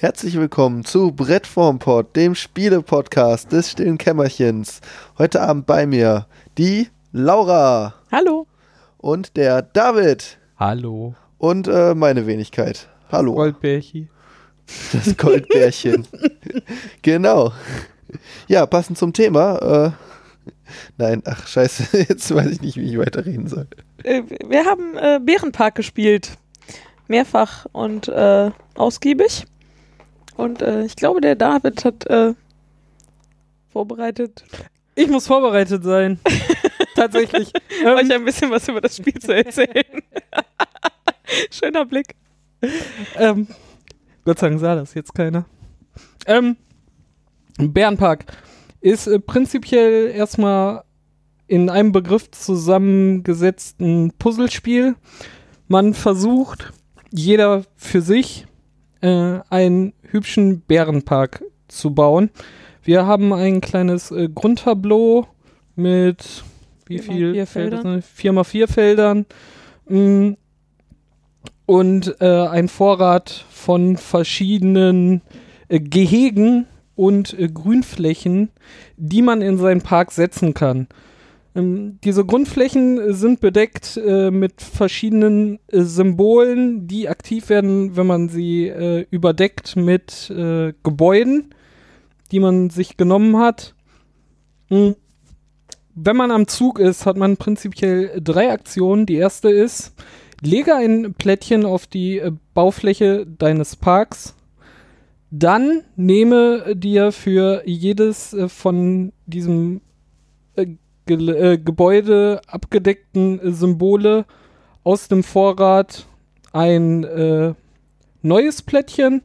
Herzlich willkommen zu Brettformpod, dem Spiele-Podcast des stillen Kämmerchens. Heute Abend bei mir die Laura. Hallo. Und der David. Hallo. Und äh, meine Wenigkeit. Hallo. Goldbärchen. Das Goldbärchen. genau. Ja, passend zum Thema. Äh, nein, ach scheiße, jetzt weiß ich nicht, wie ich weiterreden soll. Äh, wir haben äh, Bärenpark gespielt. Mehrfach und äh, ausgiebig. Und äh, ich glaube, der David hat äh, vorbereitet. Ich muss vorbereitet sein. Tatsächlich. ähm, euch ein bisschen was über das Spiel zu erzählen. Schöner Blick. Ähm, Gott sei Dank sah das jetzt keiner. Ähm, Bärenpark ist äh, prinzipiell erstmal in einem Begriff zusammengesetzten Puzzlespiel. Man versucht, jeder für sich äh, einen hübschen Bärenpark zu bauen. Wir haben ein kleines äh, Grundtableau mit wie Vier viel vier Felder? Feldern. Vier mal vier Feldern. Mm, Und äh, ein Vorrat von verschiedenen äh, Gehegen und äh, Grünflächen, die man in seinen Park setzen kann. Ähm, diese Grundflächen äh, sind bedeckt äh, mit verschiedenen äh, Symbolen, die aktiv werden, wenn man sie äh, überdeckt mit äh, Gebäuden, die man sich genommen hat. Mm. Wenn man am Zug ist, hat man prinzipiell drei Aktionen. Die erste ist, lege ein Plättchen auf die äh, Baufläche deines Parks. Dann nehme dir für jedes äh, von diesem Gel- äh, Gebäude abgedeckten äh, Symbole aus dem Vorrat ein äh, neues Plättchen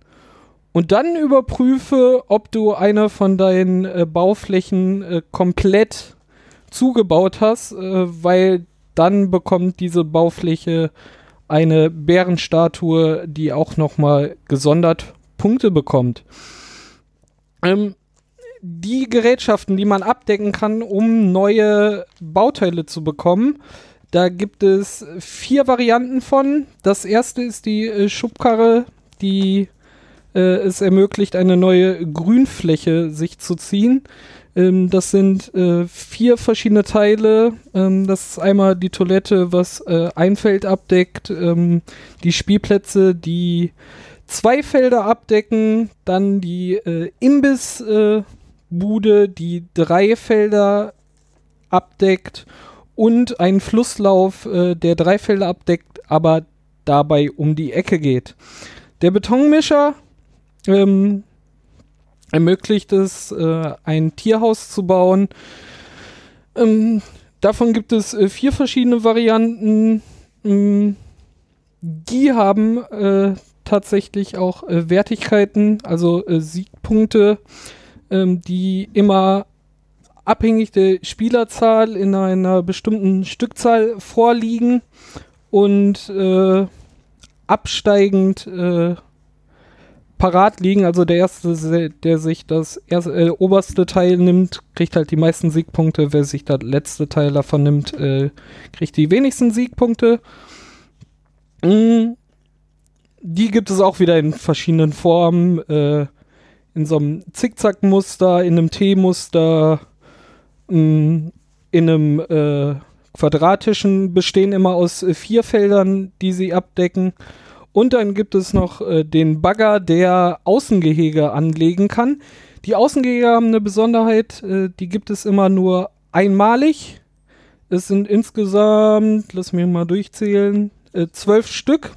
und dann überprüfe, ob du eine von deinen äh, Bauflächen äh, komplett zugebaut hast, äh, weil dann bekommt diese Baufläche eine Bärenstatue, die auch nochmal gesondert Punkte bekommt. Ähm, die Gerätschaften, die man abdecken kann, um neue Bauteile zu bekommen, da gibt es vier Varianten von. Das erste ist die äh, Schubkarre, die äh, es ermöglicht, eine neue Grünfläche sich zu ziehen. Ähm, das sind äh, vier verschiedene Teile. Ähm, das ist einmal die Toilette, was äh, ein Feld abdeckt, ähm, die Spielplätze, die zwei Felder abdecken, dann die äh, Imbissbude, äh, Bude, die drei Felder abdeckt und ein Flusslauf, äh, der drei Felder abdeckt, aber dabei um die Ecke geht. Der Betonmischer ähm, ermöglicht es, äh, ein Tierhaus zu bauen. Ähm, davon gibt es äh, vier verschiedene Varianten. Ähm, die haben äh, tatsächlich auch äh, Wertigkeiten, also äh, Siegpunkte, ähm, die immer abhängig der Spielerzahl in einer bestimmten Stückzahl vorliegen und äh, absteigend äh, parat liegen. Also der erste, der sich das erste, äh, oberste Teil nimmt, kriegt halt die meisten Siegpunkte. Wer sich das letzte Teil davon nimmt, äh, kriegt die wenigsten Siegpunkte. Mm, Die gibt es auch wieder in verschiedenen Formen. Äh, in so einem Zickzack-Muster, in einem T-Muster, mm, in einem äh, quadratischen, bestehen immer aus äh, vier Feldern, die sie abdecken. Und dann gibt es noch äh, den Bagger, der Außengehege anlegen kann. Die Außengehege haben eine Besonderheit, äh, die gibt es immer nur einmalig. Es sind insgesamt, lass mich mal durchzählen, äh, zwölf Stück.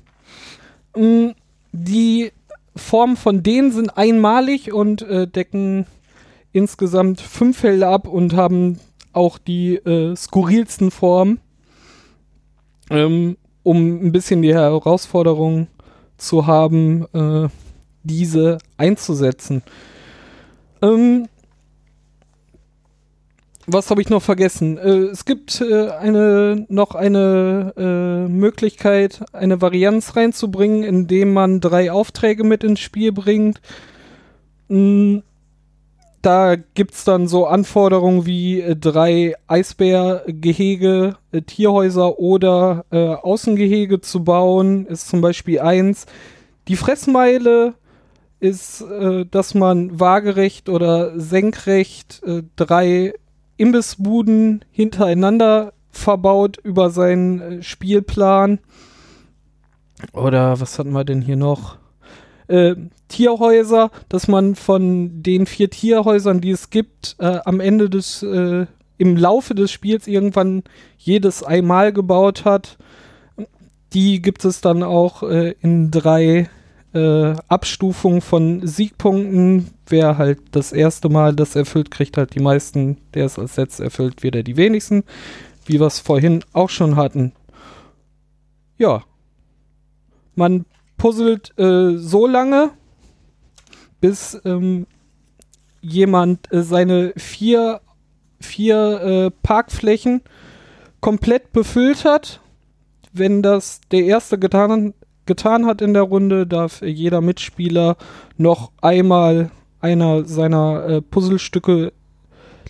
Mm, Die Formen von denen sind einmalig und äh, decken insgesamt fünf Felder ab und haben auch die äh, skurrilsten Formen, ähm, um ein bisschen die Herausforderung zu haben, äh, diese einzusetzen. Ähm, was habe ich noch vergessen? Äh, es gibt äh, eine, noch eine äh, Möglichkeit, eine Varianz reinzubringen, indem man drei Aufträge mit ins Spiel bringt. Mm, da gibt es dann so Anforderungen wie äh, drei Eisbärgehege, äh, Tierhäuser oder äh, Außengehege zu bauen, ist zum Beispiel eins. Die Fressmeile ist, dass man waagerecht oder senkrecht drei Imbissbuden hintereinander verbaut über seinen äh, Spielplan. Oder was hatten wir denn hier noch? Äh, Tierhäuser, dass man von den vier Tierhäusern, die es gibt, äh, am Ende des, äh, im Laufe des Spiels irgendwann jedes einmal gebaut hat. Die gibt es dann auch äh, in drei äh, Abstufungen von Siegpunkten. Wer halt das erste Mal das erfüllt, kriegt halt die meisten. Der es als letztes erfüllt, wieder die wenigsten. Wie wir es vorhin auch schon hatten. Ja. Man puzzelt äh, so lange, bis ähm, jemand äh, seine vier, vier äh, Parkflächen komplett befüllt hat. Wenn das der erste getan, getan hat in der Runde, darf jeder Mitspieler noch einmal einer seiner äh, Puzzlestücke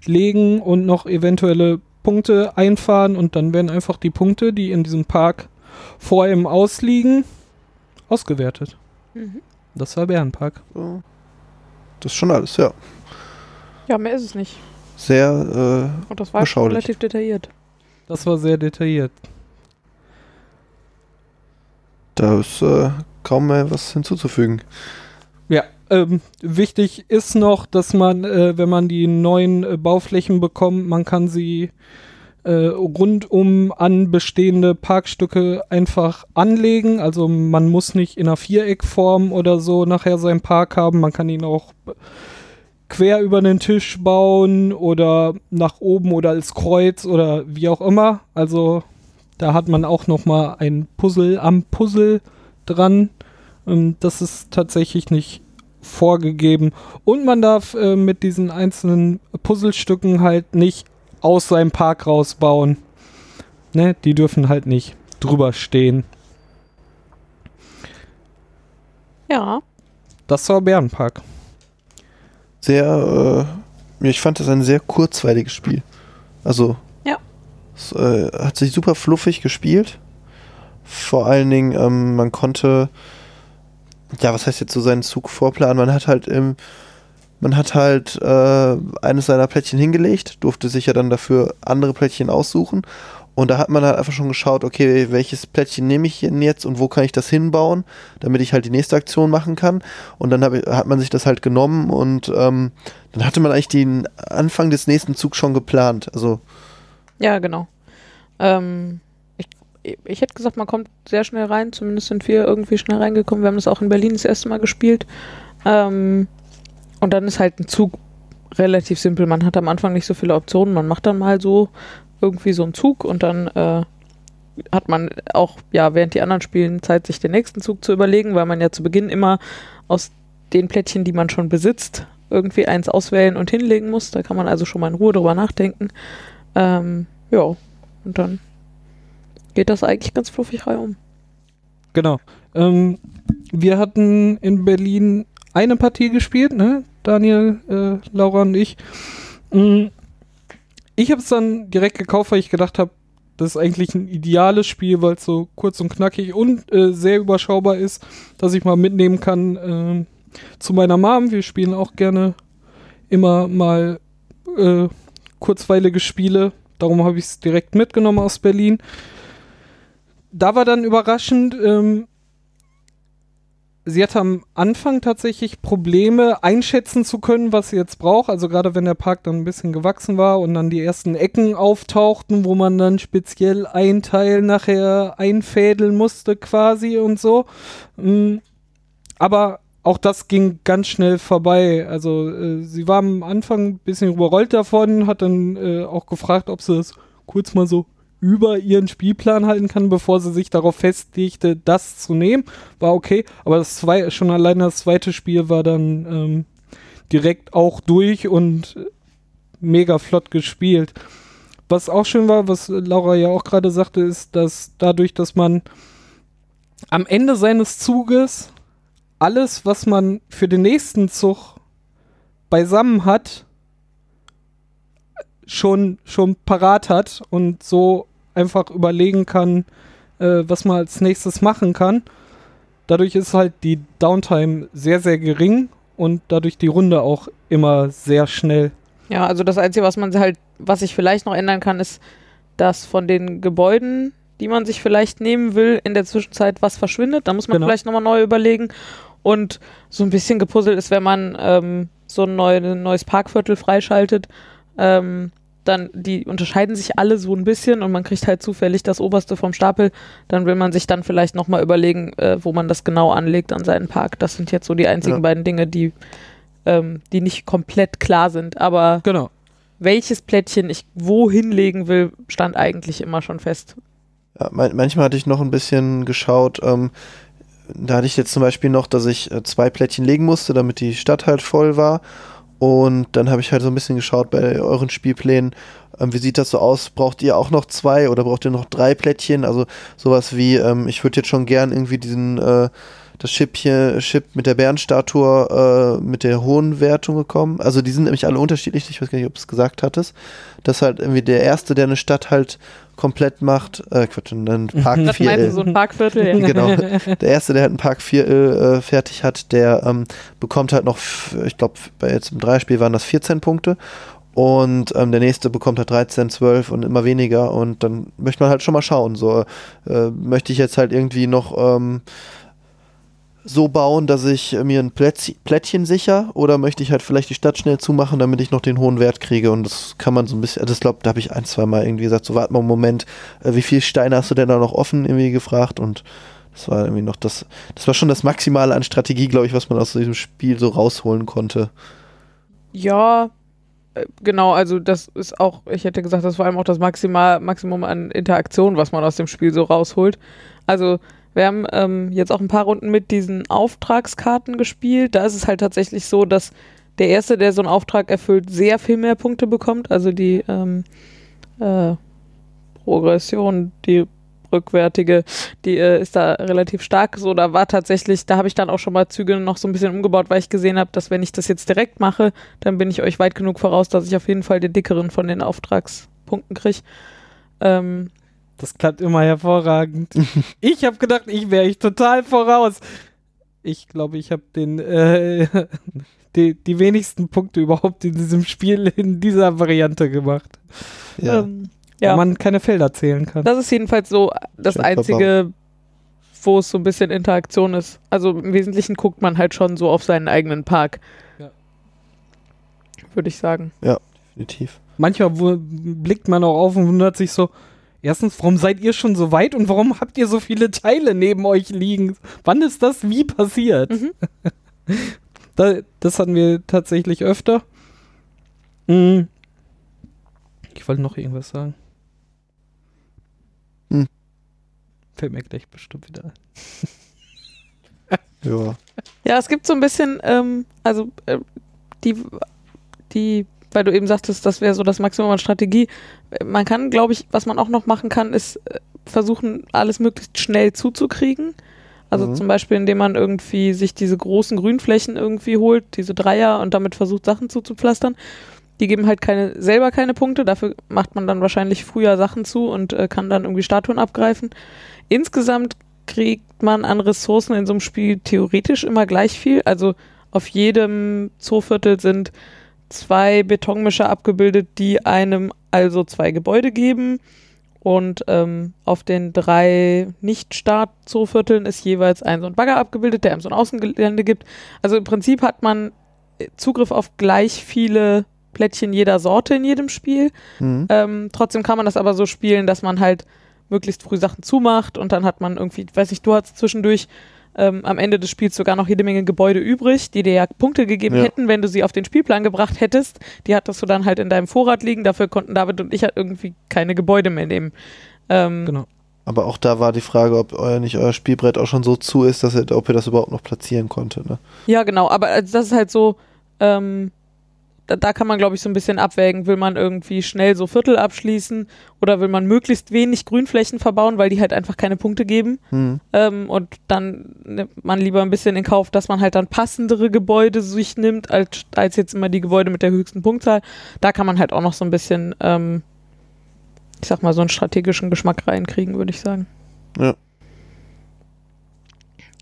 legen und noch eventuelle Punkte einfahren und dann werden einfach die Punkte, die in diesem Park vor ihm ausliegen, ausgewertet. Mhm. Das war Bärenpark. Das ist schon alles, ja. Ja, mehr ist es nicht. Sehr, Und das war relativ detailliert. Das war sehr detailliert. Da ist äh, kaum mehr was hinzuzufügen. Ja, ähm, wichtig ist noch, dass man, äh, wenn man die neuen äh, Bauflächen bekommt, man kann sie äh, rundum an bestehende Parkstücke einfach anlegen. Also man muss nicht in einer Viereckform oder so nachher seinen Park haben. Man kann ihn auch quer über den Tisch bauen oder nach oben oder als Kreuz oder wie auch immer. Also da hat man auch noch mal ein Puzzle am Puzzle dran. Ähm, das ist tatsächlich nicht vorgegeben. Und man darf äh, mit diesen einzelnen Puzzlestücken halt nicht aus seinem Park rausbauen. Ne? Die dürfen halt nicht drüber stehen. Ja. Das war Bärenpark. Sehr, äh, ich fand das ein sehr kurzweiliges Spiel. Also. Es äh, hat sich super fluffig gespielt. Vor allen Dingen, ähm, man konnte, ja, was heißt jetzt so seinen Zug vorplanen? Man hat halt im, man hat halt äh, eines seiner Plättchen hingelegt, durfte sich ja dann dafür andere Plättchen aussuchen. Und da hat man halt einfach schon geschaut, okay, welches Plättchen nehme ich denn jetzt und wo kann ich das hinbauen, damit ich halt die nächste Aktion machen kann. Und dann ich- hat man sich das halt genommen und ähm, dann hatte man eigentlich den Anfang des nächsten Zugs schon geplant. Also, Ja, genau. Ähm, ich, ich hätte gesagt, man kommt sehr schnell rein. Zumindest sind wir irgendwie schnell reingekommen. Wir haben das auch in Berlin das erste Mal gespielt. Ähm, und dann ist halt ein Zug relativ simpel. Man hat am Anfang nicht so viele Optionen. Man macht dann mal so irgendwie so einen Zug und dann äh, hat man auch, ja, während die anderen spielen, Zeit, sich den nächsten Zug zu überlegen, weil man ja zu Beginn immer aus den Plättchen, die man schon besitzt, irgendwie eins auswählen und hinlegen muss. Da kann man also schon mal in Ruhe drüber nachdenken. Ähm, ja, und dann geht das eigentlich ganz fluffig reihum. Genau. Ähm, wir hatten in Berlin eine Partie gespielt, ne? Daniel, äh, Laura und ich. Mm, Ich habe es dann direkt gekauft, weil ich gedacht habe, das ist eigentlich ein ideales Spiel, weil es so kurz und knackig und äh, sehr überschaubar ist, dass ich mal mitnehmen kann ähm, zu meiner Mom. Wir spielen auch gerne immer mal äh, kurzweilige Spiele. Darum habe ich es direkt mitgenommen aus Berlin. Da war dann überraschend, ähm, sie hatte am Anfang tatsächlich Probleme einschätzen zu können, was sie jetzt braucht. Also gerade wenn der Park dann ein bisschen gewachsen war und dann die ersten Ecken auftauchten, wo man dann speziell ein Teil nachher einfädeln musste quasi und so. Mm, Aber auch das ging ganz schnell vorbei. Also äh, sie war am Anfang ein bisschen überrollt davon, hat dann äh, auch gefragt, ob sie das kurz mal so über ihren Spielplan halten kann, bevor sie sich darauf festlegte, das zu nehmen. War okay, aber das zwei, schon allein das zweite Spiel war dann ähm, direkt auch durch und äh, mega flott gespielt. Was auch schön war, was Laura ja auch gerade sagte, ist, dass dadurch, dass man am Ende seines Zuges alles, was man für den nächsten Zug beisammen hat, schon, schon parat hat und so einfach überlegen kann, äh, was man als nächstes machen kann. dadurch ist halt die Downtime sehr, sehr gering und dadurch die Runde auch immer sehr schnell. Ja, also das Einzige, was man halt, was ich vielleicht noch ändern kann, ist, dass von den Gebäuden, die man sich vielleicht nehmen will, in der Zwischenzeit was verschwindet. Da muss man Genau. vielleicht nochmal neu überlegen. Und so ein bisschen gepuzzelt ist, wenn man ähm, so ein, neu, ein neues Parkviertel freischaltet, ähm, dann die unterscheiden sich alle so ein bisschen und man kriegt halt zufällig das oberste vom Stapel. Dann will man sich dann vielleicht nochmal überlegen, äh, wo man das genau anlegt an seinen Park. Das sind jetzt so die einzigen Ja. beiden Dinge, die, ähm, die nicht komplett klar sind. Aber Genau. welches Plättchen ich wo hinlegen will, stand eigentlich immer schon fest. Ja, man, manchmal hatte ich noch ein bisschen geschaut, ähm, da hatte ich jetzt zum Beispiel noch, dass ich äh, zwei Plättchen legen musste, damit die Stadt halt voll war. Und dann habe ich halt so ein bisschen geschaut bei euren Spielplänen, ähm, wie sieht das so aus? Braucht ihr auch noch zwei oder braucht ihr noch drei Plättchen? Also sowas wie, ähm, ich würde jetzt schon gern irgendwie diesen, äh, das Chip hier, Chip mit der Bärenstatue äh, mit der hohen Wertung gekommen. Also die sind nämlich alle unterschiedlich, ich weiß gar nicht, ob du es gesagt hattest. Dass halt irgendwie der Erste, der eine Stadt halt komplett macht, äh, Quatsch, einen Park Das 4 meinst du L. so ein Parkviertel? Ja. Genau. Der erste, der halt einen Park 4 äh, fertig hat, der ähm, bekommt halt noch, ich glaube, bei jetzt im Dreispiel waren das 14 Punkte. Und ähm, der nächste bekommt halt 13, 12 und immer weniger. Und dann möchte man halt schon mal schauen. So, äh, möchte ich jetzt halt irgendwie noch ähm, so bauen, dass ich äh, mir ein Plättchen sicher oder möchte ich halt vielleicht die Stadt schnell zumachen, damit ich noch den hohen Wert kriege und das kann man so ein bisschen, ich glaube, da habe ich ein, zwei Mal irgendwie gesagt, so warte mal einen Moment, äh, wie viele Steine hast du denn da noch offen irgendwie gefragt und das war irgendwie noch das, das war schon das Maximale an Strategie, glaube ich, was man aus diesem Spiel so rausholen konnte. Ja, äh, genau, also das ist auch, ich hätte gesagt, das ist vor allem auch das Maximal, Maximum an Interaktion, was man aus dem Spiel so rausholt. Also wir haben ähm, jetzt auch ein paar Runden mit diesen Auftragskarten gespielt. Da ist es halt tatsächlich so, dass der Erste, der so einen Auftrag erfüllt, sehr viel mehr Punkte bekommt. Also die ähm, äh, Progression, die rückwärtige, die äh, ist da relativ stark. So, da war tatsächlich, da habe ich dann auch schon mal Züge noch so ein bisschen umgebaut, weil ich gesehen habe, dass wenn ich das jetzt direkt mache, dann bin ich euch weit genug voraus, dass ich auf jeden Fall den dickeren von den Auftragspunkten kriege. Ähm, Das klappt immer hervorragend. ich habe gedacht, ich wäre ich total voraus. Ich glaube, ich habe den äh, die, die wenigsten Punkte überhaupt in diesem Spiel in dieser Variante gemacht. Ja. ähm, ja. Wo man keine Felder zählen kann. Das ist jedenfalls so das Schön Einzige, wo es so ein bisschen Interaktion ist. Also im Wesentlichen guckt man halt schon so auf seinen eigenen Park. Ja. Würde ich sagen. Definitiv. Manchmal blickt man auch auf und wundert sich so, erstens, warum seid ihr schon so weit und warum habt ihr so viele Teile neben euch liegen? Wann ist das wie passiert? Mhm. da, das hatten wir tatsächlich öfter. Mm. Ich wollte noch irgendwas sagen. Hm. Fällt mir gleich bestimmt wieder ein. Ja. Ja, es gibt so ein bisschen, ähm, also äh, die, die, weil du eben sagtest, das wäre so das Maximum an Strategie. Man kann, glaube ich, was man auch noch machen kann, ist äh, versuchen, alles möglichst schnell zuzukriegen. Also Mhm. zum Beispiel, indem man irgendwie sich diese großen Grünflächen irgendwie holt, diese Dreier und damit versucht, Sachen zuzupflastern. Die geben halt keine, selber keine Punkte, dafür macht man dann wahrscheinlich früher Sachen zu und äh, kann dann irgendwie Statuen abgreifen. Insgesamt kriegt man an Ressourcen in so einem Spiel theoretisch immer gleich viel. Also auf jedem Zooviertel sind zwei Betonmischer abgebildet, die einem also zwei Gebäude geben. Und ähm, auf den drei Nicht-Staat-Zoovierteln ist jeweils ein so ein Bagger abgebildet, der einem so ein Außengelände gibt. Also im Prinzip hat man äh, Zugriff auf gleich viele Plättchen jeder Sorte in jedem Spiel. Mhm. Ähm, trotzdem kann man das aber so spielen, dass man halt möglichst früh Sachen zumacht und dann hat man irgendwie, weiß nicht, du hast zwischendurch ähm, am Ende des Spiels sogar noch jede Menge Gebäude übrig, die dir ja Punkte gegeben Ja. hätten, wenn du sie auf den Spielplan gebracht hättest. Die hattest du dann halt in deinem Vorrat liegen. Dafür konnten David und ich halt irgendwie keine Gebäude mehr nehmen. Ähm, Genau. Aber auch da war die Frage, ob euer nicht euer Spielbrett auch schon so zu ist, dass ihr, ob ihr das überhaupt noch platzieren konnte. Ne? Ja, genau, aber also das ist halt so, ähm, da, da kann man, glaube ich, so ein bisschen abwägen. Will man irgendwie schnell so Viertel abschließen oder will man möglichst wenig Grünflächen verbauen, weil die halt einfach keine Punkte geben? Hm. Ähm, und dann nimmt man lieber ein bisschen in Kauf, dass man halt dann passendere Gebäude sich nimmt, als, als jetzt immer die Gebäude mit der höchsten Punktzahl. Da kann man halt auch noch so ein bisschen, ähm, ich sag mal, so einen strategischen Geschmack reinkriegen, würde ich sagen. Ja.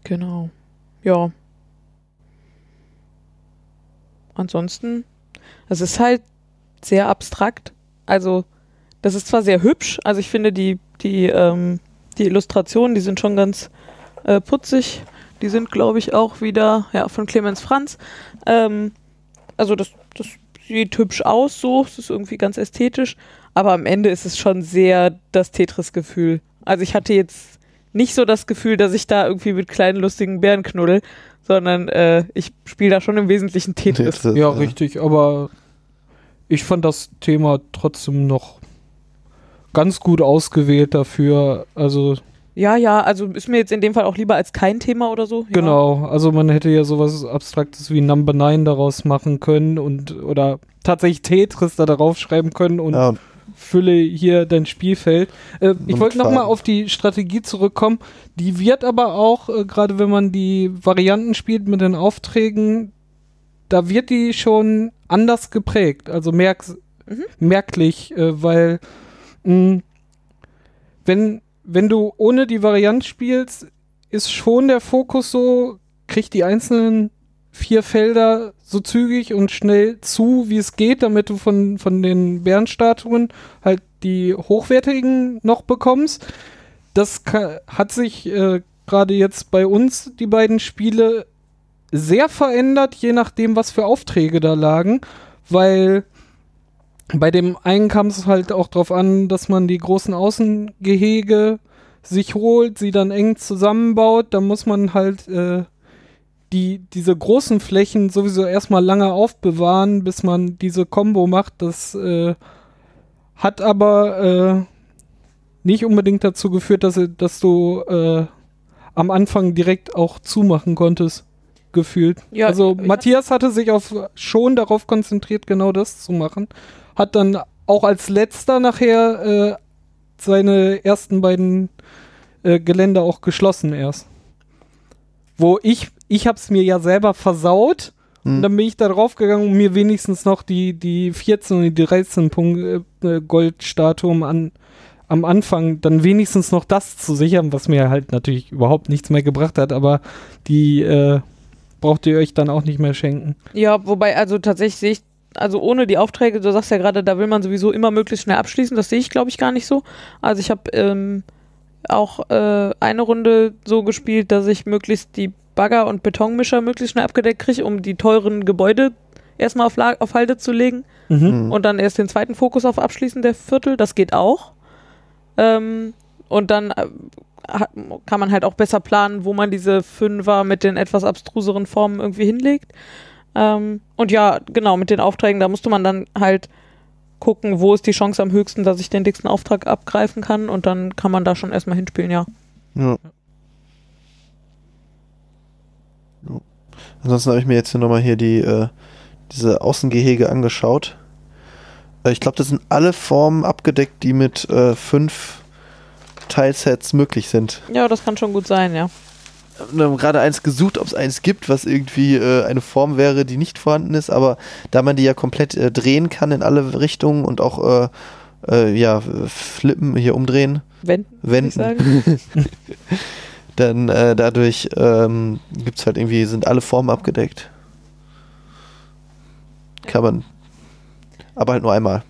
Genau. Ja. Ansonsten, es ist halt sehr abstrakt. Also, das ist zwar sehr hübsch, also ich finde die, die, ähm, die Illustrationen, die sind schon ganz äh, putzig. Die sind, glaube ich, auch wieder ja, von Clemens Franz. Ähm, also das, das sieht hübsch aus, so, es ist irgendwie ganz ästhetisch, aber am Ende ist es schon sehr das Tetris-Gefühl. Also ich hatte jetzt nicht so das Gefühl, dass ich da irgendwie mit kleinen lustigen Bären knuddel, sondern äh, ich spiele da schon im Wesentlichen Tetris. Tetris, Ja, richtig, aber ich fand das Thema trotzdem noch ganz gut ausgewählt dafür. Also, Ja, ja, also ist mir jetzt in dem Fall auch lieber als kein Thema oder so. Ja. genau, also man hätte ja sowas Abstraktes wie Number 9 daraus machen können und oder tatsächlich Tetris da darauf schreiben können und Ja, fülle hier dein Spielfeld. Äh, ich wollte nochmal auf die Strategie zurückkommen. Die wird aber auch, äh, gerade wenn man die Varianten spielt mit den Aufträgen, da wird die schon anders geprägt. Also merk Mhm. merklich, äh, weil mh, wenn, wenn du ohne die Variante spielst, ist schon der Fokus so, krieg die einzelnen vier Felder so zügig und schnell zu, wie es geht, damit du von, von den Bärenstatuen halt die hochwertigen noch bekommst. Das hat sich äh, gerade jetzt bei uns, die beiden Spiele, sehr verändert, je nachdem, was für Aufträge da lagen, weil bei dem einen kam es halt auch darauf an, dass man die großen Außengehege sich holt, sie dann eng zusammenbaut. Da muss man halt äh, die, diese großen Flächen sowieso erstmal lange aufbewahren, bis man diese Combo macht. Das äh, hat aber äh, nicht unbedingt dazu geführt, dass, dass du äh, am Anfang direkt auch zumachen konntest, gefühlt. Ja, also Matthias hatte sich auf, schon darauf konzentriert, genau das zu machen. Hat dann auch als letzter nachher äh, seine ersten beiden äh, Gelände auch geschlossen erst. Wo ich, ich hab's mir ja selber versaut Hm. und dann bin ich da drauf gegangen, um mir wenigstens noch die, die 14 und die 13 Punkt, äh, Goldstatuen an, am Anfang dann wenigstens noch das zu sichern, was mir halt natürlich überhaupt nichts mehr gebracht hat, aber die äh, braucht ihr euch dann auch nicht mehr schenken. Ja, wobei, also tatsächlich sehe ich, also ohne die Aufträge, du sagst ja gerade, da will man sowieso immer möglichst schnell abschließen, das sehe ich, glaube ich, gar nicht so. Also ich habe ähm, auch äh, eine Runde so gespielt, dass ich möglichst die Bagger und Betonmischer möglichst schnell abgedeckt kriege, um die teuren Gebäude erstmal auf, La- auf Halde zu legen Mhm. Hm. und dann erst den zweiten Fokus auf Abschließen der Viertel, das geht auch. Ähm, und dann äh, hat, kann man halt auch besser planen, wo man diese Fünfer mit den etwas abstruseren Formen irgendwie hinlegt. Ähm, und ja, genau, mit den Aufträgen, da musste man dann halt gucken, wo ist die Chance am höchsten, dass ich den dicksten Auftrag abgreifen kann und dann kann man da schon erstmal hinspielen, ja. Ja. Ja. Ansonsten habe ich mir jetzt hier nochmal hier die, äh, diese Außengehege angeschaut. Äh, ich glaube, das sind alle Formen abgedeckt, die mit äh, fünf Teilsets möglich sind. Ja, das kann schon gut sein, ja. Wir haben gerade eins gesucht, ob es eins gibt, was irgendwie äh, eine Form wäre, die nicht vorhanden ist, aber da man die ja komplett äh, drehen kann in alle Richtungen und auch äh, ja, flippen, hier umdrehen, wenden, sagen. dann äh, dadurch ähm, gibt es halt irgendwie, sind alle Formen abgedeckt. Kann man. Aber halt nur einmal.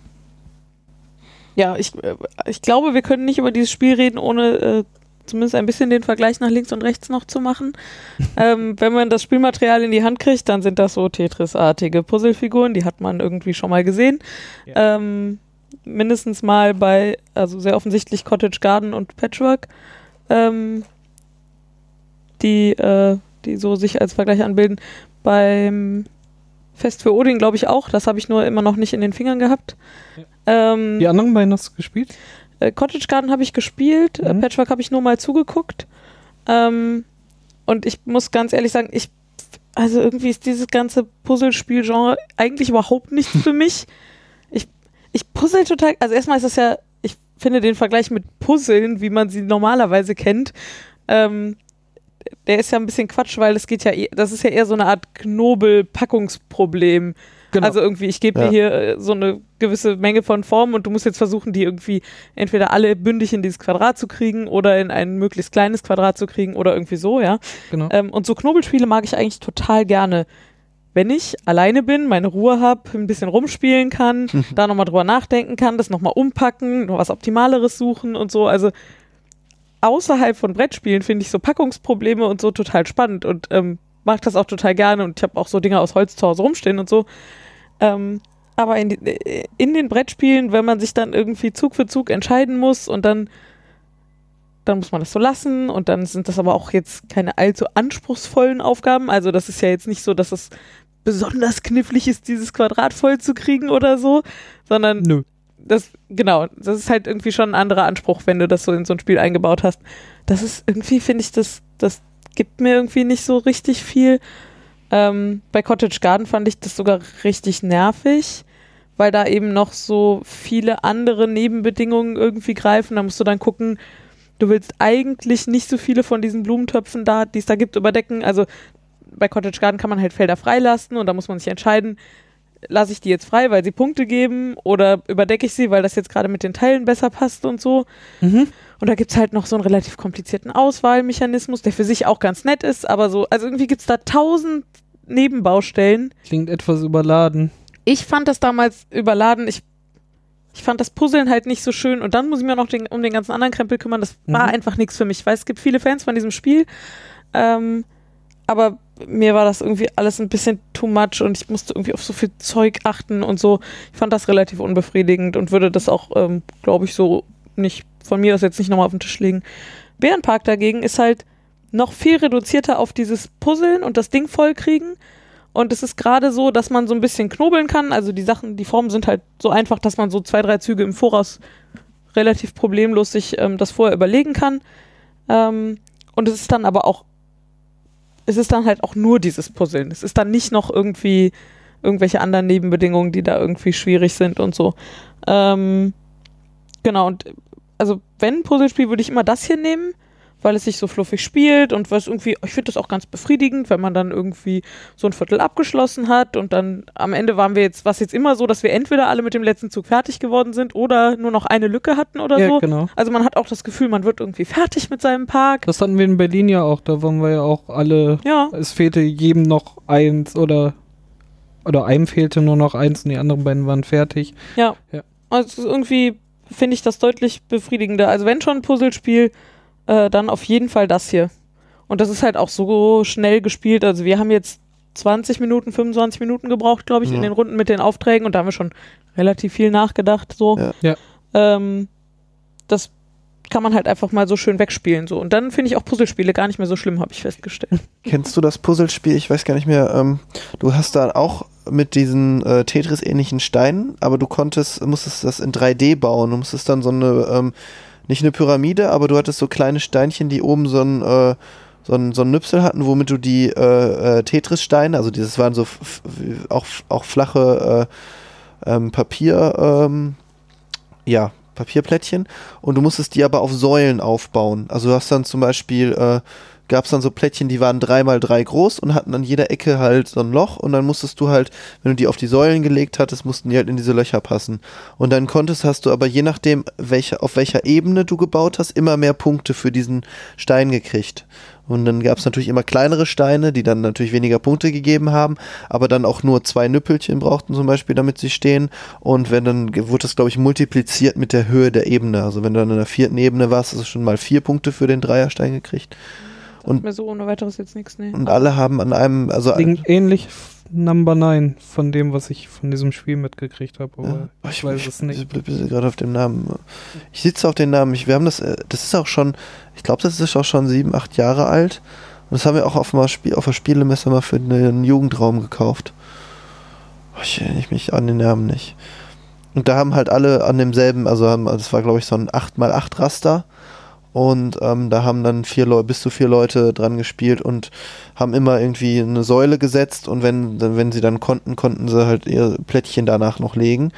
Ja, ich, äh, ich glaube, wir können nicht über dieses Spiel reden, ohne äh, zumindest ein bisschen den Vergleich nach links und rechts noch zu machen. ähm, wenn man das Spielmaterial in die Hand kriegt, dann sind das so Tetris-artige Puzzlefiguren, die hat man irgendwie schon mal gesehen. Ähm, mindestens mal bei, also sehr offensichtlich Cottage Garden und Patchwork, ähm, die, äh, die so sich als Vergleich anbilden. Beim Fest für Odin glaube ich auch, das habe ich nur immer noch nicht in den Fingern gehabt. Ähm, Die anderen beiden hast du gespielt? äh, Cottage Garden habe ich gespielt, äh, Mhm. Patchwork habe ich nur mal zugeguckt. Ähm, und ich muss ganz ehrlich sagen, ich, also irgendwie ist dieses ganze Puzzlespiel-Genre eigentlich überhaupt nichts für mich. Ich, ich puzzle total, also erstmal ist das ja, ich finde den Vergleich mit Puzzeln, wie man sie normalerweise kennt, ähm, der ist ja ein bisschen Quatsch, weil es geht ja, eh- das ist ja eher so eine Art Knobel-Packungsproblem. Genau. Also irgendwie, ich gebe Ja. dir hier äh, so eine gewisse Menge von Formen und du musst jetzt versuchen, die irgendwie entweder alle bündig in dieses Quadrat zu kriegen oder in ein möglichst kleines Quadrat zu kriegen oder irgendwie so, ja. genau. Ähm, und so Knobelspiele mag ich eigentlich total gerne. Wenn ich alleine bin, meine Ruhe habe, ein bisschen rumspielen kann, da nochmal drüber nachdenken kann, das nochmal umpacken, noch was Optimaleres suchen und so. Also außerhalb von Brettspielen finde ich so Packungsprobleme und so total spannend und ähm, mag das auch total gerne und ich habe auch so Dinge aus Holz zu Hause rumstehen und so. Ähm, aber in, die- in den Brettspielen, wenn man sich dann irgendwie Zug für Zug entscheiden muss und dann dann muss man das so lassen und dann sind das aber auch jetzt keine allzu anspruchsvollen Aufgaben. Also das ist ja jetzt nicht so, dass es besonders knifflig ist, dieses Quadrat voll zu kriegen oder so, sondern Nö. Das, genau, das ist halt irgendwie schon ein anderer Anspruch, wenn du das so in so ein Spiel eingebaut hast. Das ist irgendwie, finde ich, das, das gibt mir irgendwie nicht so richtig viel. Ähm, bei Cottage Garden fand ich das sogar richtig nervig, weil da eben noch so viele andere Nebenbedingungen irgendwie greifen. Da musst du dann gucken, du willst eigentlich nicht so viele von diesen Blumentöpfen da, die es da gibt, überdecken. Also bei Cottage Garden kann man halt Felder freilassen und da muss man sich entscheiden, lasse ich die jetzt frei, weil sie Punkte geben oder überdecke ich sie, weil das jetzt gerade mit den Teilen besser passt und so. Mhm. Und da gibt es halt noch so einen relativ komplizierten Auswahlmechanismus, der für sich auch ganz nett ist, aber so, also irgendwie gibt es da tausend Nebenbaustellen. Klingt etwas überladen. Ich fand das damals überladen. Ich, ich fand das Puzzeln halt nicht so schön und dann muss ich mir noch den, um den ganzen anderen Krempel kümmern. Das war Mhm. einfach nichts für mich. Ich weiß, es gibt viele Fans von diesem Spiel, ähm, aber mir war das irgendwie alles ein bisschen too much und ich musste irgendwie auf so viel Zeug achten und so. Ich fand das relativ unbefriedigend und würde das auch, ähm, glaube ich, so nicht von mir aus jetzt nicht nochmal auf den Tisch legen. Bärenpark dagegen ist halt noch viel reduzierter auf dieses Puzzeln und das Ding vollkriegen. Und es ist gerade so, dass man so ein bisschen knobeln kann. Also die Sachen, die Formen sind halt so einfach, dass man so zwei, drei Züge im Voraus relativ problemlos sich ähm, das vorher überlegen kann. Ähm, und es ist dann aber auch, es ist dann halt auch nur dieses Puzzeln. Es ist dann nicht noch irgendwie irgendwelche anderen Nebenbedingungen, die da irgendwie schwierig sind und so. Ähm, genau, und also wenn ein Puzzlespiel, würde ich immer das hier nehmen, weil es sich so fluffig spielt und was irgendwie, ich finde das auch ganz befriedigend, wenn man dann irgendwie so ein Viertel abgeschlossen hat und dann am Ende waren wir jetzt, was jetzt immer so, dass wir entweder alle mit dem letzten Zug fertig geworden sind oder nur noch eine Lücke hatten oder Ja, so. genau. Also man hat auch das Gefühl, man wird irgendwie fertig mit seinem Park. Das hatten wir in Berlin ja auch. Da waren wir ja auch alle. Ja, Es fehlte jedem noch eins oder. Oder einem fehlte nur noch eins und die anderen beiden waren fertig. ja. Ja. Also irgendwie finde ich das deutlich befriedigender. Also wenn schon ein Puzzlespiel, äh, dann auf jeden Fall das hier. Und das ist halt auch so schnell gespielt. Also wir haben jetzt 20 Minuten, 25 Minuten gebraucht, glaube ich, in Ja. den Runden mit den Aufträgen und da haben wir schon relativ viel nachgedacht. So. Ja. Ja. Ähm, das kann man halt einfach mal so schön wegspielen. So. Und dann finde ich auch Puzzlespiele gar nicht mehr so schlimm, habe ich festgestellt. Kennst du das Puzzlespiel? Ich weiß gar nicht mehr. Ähm, du hast da auch mit diesen äh, Tetris-ähnlichen Steinen, aber du konntest, musstest das in 3D bauen. Du musstest dann so eine, ähm, nicht eine Pyramide, aber du hattest so kleine Steinchen, die oben so ein, äh, so ein, so ein Nüpsel hatten, womit du die äh, äh, Tetris-Steine, also dieses waren so auch, auch flache äh, ähm, Papier, ähm, ja, Papierplättchen und du musstest die aber auf Säulen aufbauen. Also du hast dann zum Beispiel, äh, gab es dann so Plättchen, die waren drei mal drei groß und hatten an jeder Ecke halt so ein Loch und dann musstest du halt, wenn du die auf die Säulen gelegt hattest, mussten die halt in diese Löcher passen. Und dann konntest, hast du aber je nachdem, welche, auf welcher Ebene du gebaut hast, immer mehr Punkte für diesen Stein gekriegt. Und dann gab es natürlich immer kleinere Steine, die dann natürlich weniger Punkte gegeben haben, aber dann auch nur zwei Nüppelchen brauchten zum Beispiel, damit sie stehen. Und wenn dann wurde das, glaube ich, multipliziert mit der Höhe der Ebene. Also wenn du dann in der vierten Ebene warst, hast du schon mal vier Punkte für den Dreierstein gekriegt. Und Und- mir so ohne weiteres jetzt nichts. Nee. Und alle haben an einem, also Klingt ähnlich Number 9 von dem, was ich von diesem Spiel mitgekriegt habe. Aber Ja. ich weiß es nicht. Ich bin gerade auf dem Namen. Ich sitze auf den Namen. Ich, wir haben das, äh, das ist auch schon, ich glaube, das ist auch schon sieben, acht Jahre alt. Und das haben wir auch auf, mal Spiel, auf der Spielemesse mal für einen Jugendraum gekauft. Oh, Ich erinnere mich an den Namen nicht. Und da haben halt alle an demselben, also haben, das war glaube ich so ein 8x8 Raster. Und ähm, da haben dann vier Leute, bis zu vier Leute dran gespielt und haben immer irgendwie eine Säule gesetzt und wenn, wenn sie dann konnten, konnten sie halt ihr Plättchen danach noch legen.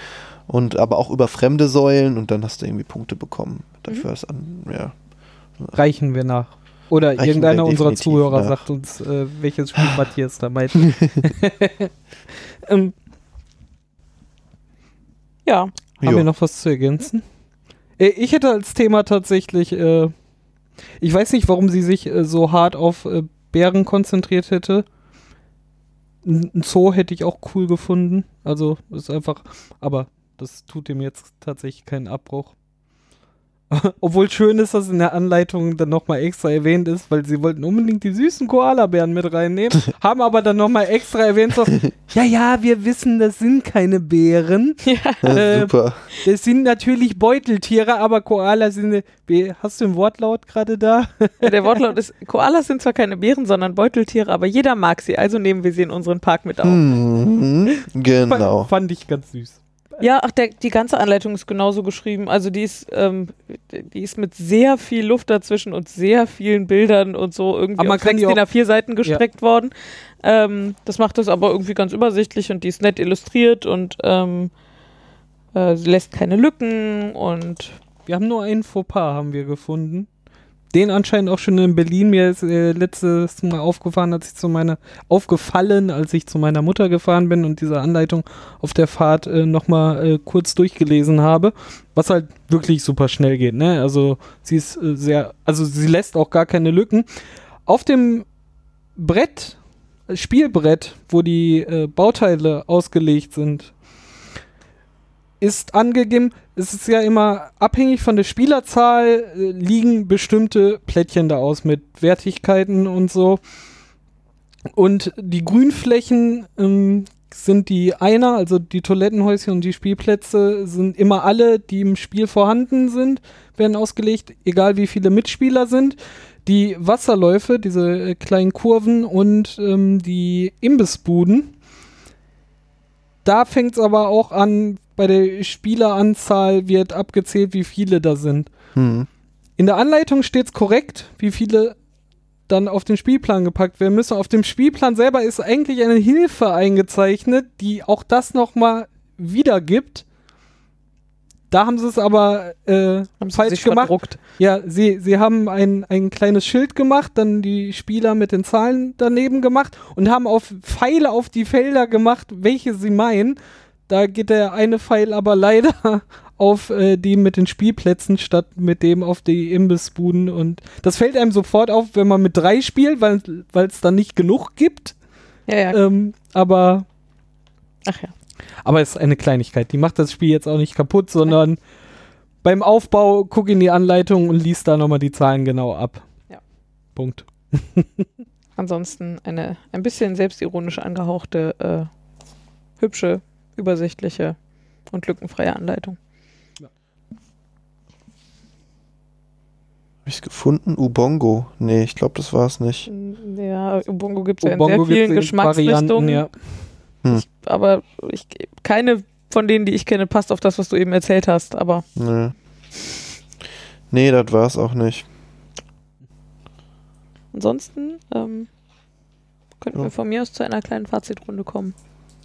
Und aber auch über fremde Säulen und dann hast du irgendwie Punkte bekommen. Dafür ist an, ja. Reichen wir nach. Oder Reichen irgendeiner wir unserer Zuhörer nach. sagt uns, äh, welches Spiel Matthias da meint. ähm, Ja, Haben wir Ja. noch was zu ergänzen? Äh, Ich hätte als Thema tatsächlich, äh, ich weiß nicht, warum sie sich äh, so hart auf äh, Bären konzentriert hätte. Ein ein Zoo hätte ich auch cool gefunden. Also ist einfach, aber das tut dem jetzt tatsächlich keinen Abbruch. Obwohl schön ist, dass in der Anleitung dann nochmal extra erwähnt ist, weil sie wollten unbedingt die süßen Koalabären mit reinnehmen, haben aber dann nochmal extra erwähnt, so, ja, ja, wir wissen, das sind keine Bären. Ja, Äh, super. Das sind natürlich Beuteltiere, aber Koalas sind. Hast du den Wortlaut gerade da? Ja, der Wortlaut ist, Koalas sind zwar keine Bären, sondern Beuteltiere, aber jeder mag sie, also nehmen wir sie in unseren Park mit auf. Mhm, genau. Fand, fand ich ganz süß. Ja, ach, der, die ganze Anleitung ist genauso geschrieben. Also die ist, ähm, die ist mit sehr viel Luft dazwischen und sehr vielen Bildern und so irgendwie Aber man auf kann die auch- A4 Seiten gestreckt worden. Ähm, das macht das aber irgendwie ganz übersichtlich und die ist nett illustriert und ähm, äh, sie lässt keine Lücken und Wir haben nur einen Fauxpas, haben wir gefunden. Den anscheinend auch schon in Berlin. Mir ist äh, letztes Mal aufgefahren, als ich zu meiner, aufgefallen, als ich zu meiner Mutter gefahren bin und diese Anleitung auf der Fahrt äh, nochmal äh, kurz durchgelesen habe. Was halt wirklich super schnell geht, ne? Also sie ist äh, sehr, also sie lässt auch gar keine Lücken. Auf dem Brett, Spielbrett, wo die äh, Bauteile ausgelegt sind, ist angegeben, es ist ja immer abhängig von der Spielerzahl, äh, liegen bestimmte Plättchen da aus mit Wertigkeiten und so. Und die Grünflächen ähm, sind die Einer, also die Toilettenhäuschen und die Spielplätze sind immer alle, die im Spiel vorhanden sind, werden ausgelegt, egal wie viele Mitspieler sind. Die Wasserläufe, diese äh, kleinen Kurven und ähm, die Imbissbuden, da fängt es aber auch an, bei der Spieleranzahl wird abgezählt, wie viele da sind. Hm. In der Anleitung steht es korrekt, wie viele dann auf den Spielplan gepackt werden müssen. Auf dem Spielplan selber ist eigentlich eine Hilfe eingezeichnet, die auch das nochmal wiedergibt. Da haben sie es aber äh, haben sie falsch sich gemacht. verdruckt. Ja, sie, sie haben ein, ein kleines Schild gemacht, dann die Spieler mit den Zahlen daneben gemacht und haben auf Pfeile auf die Felder gemacht, welche sie meinen. Da geht der eine Pfeil aber leider auf äh, die mit den Spielplätzen statt mit dem auf die Imbissbuden und das fällt einem sofort auf, wenn man mit drei spielt, weil es dann nicht genug gibt. Ja, ja. Ähm, aber Ach ja. aber es ist eine Kleinigkeit. Die macht das Spiel jetzt auch nicht kaputt, sondern beim Aufbau guck in die Anleitung und lies da nochmal die Zahlen genau ab. Ja. Punkt. Ansonsten eine ein bisschen selbstironisch angehauchte, äh, hübsche, übersichtliche und lückenfreie Anleitung. Hab ich's gefunden? Ubongo. Nee, ich glaube, das war's nicht. Ja, Ubongo gibt es ja in sehr vielen Geschmacksrichtungen. ja. Aber ich, keine von denen, die ich kenne, passt auf das, was du eben erzählt hast. Aber Nee. Nee, das war's auch nicht. ansonsten ähm, könnten Ja. wir von mir aus zu einer kleinen Fazitrunde kommen.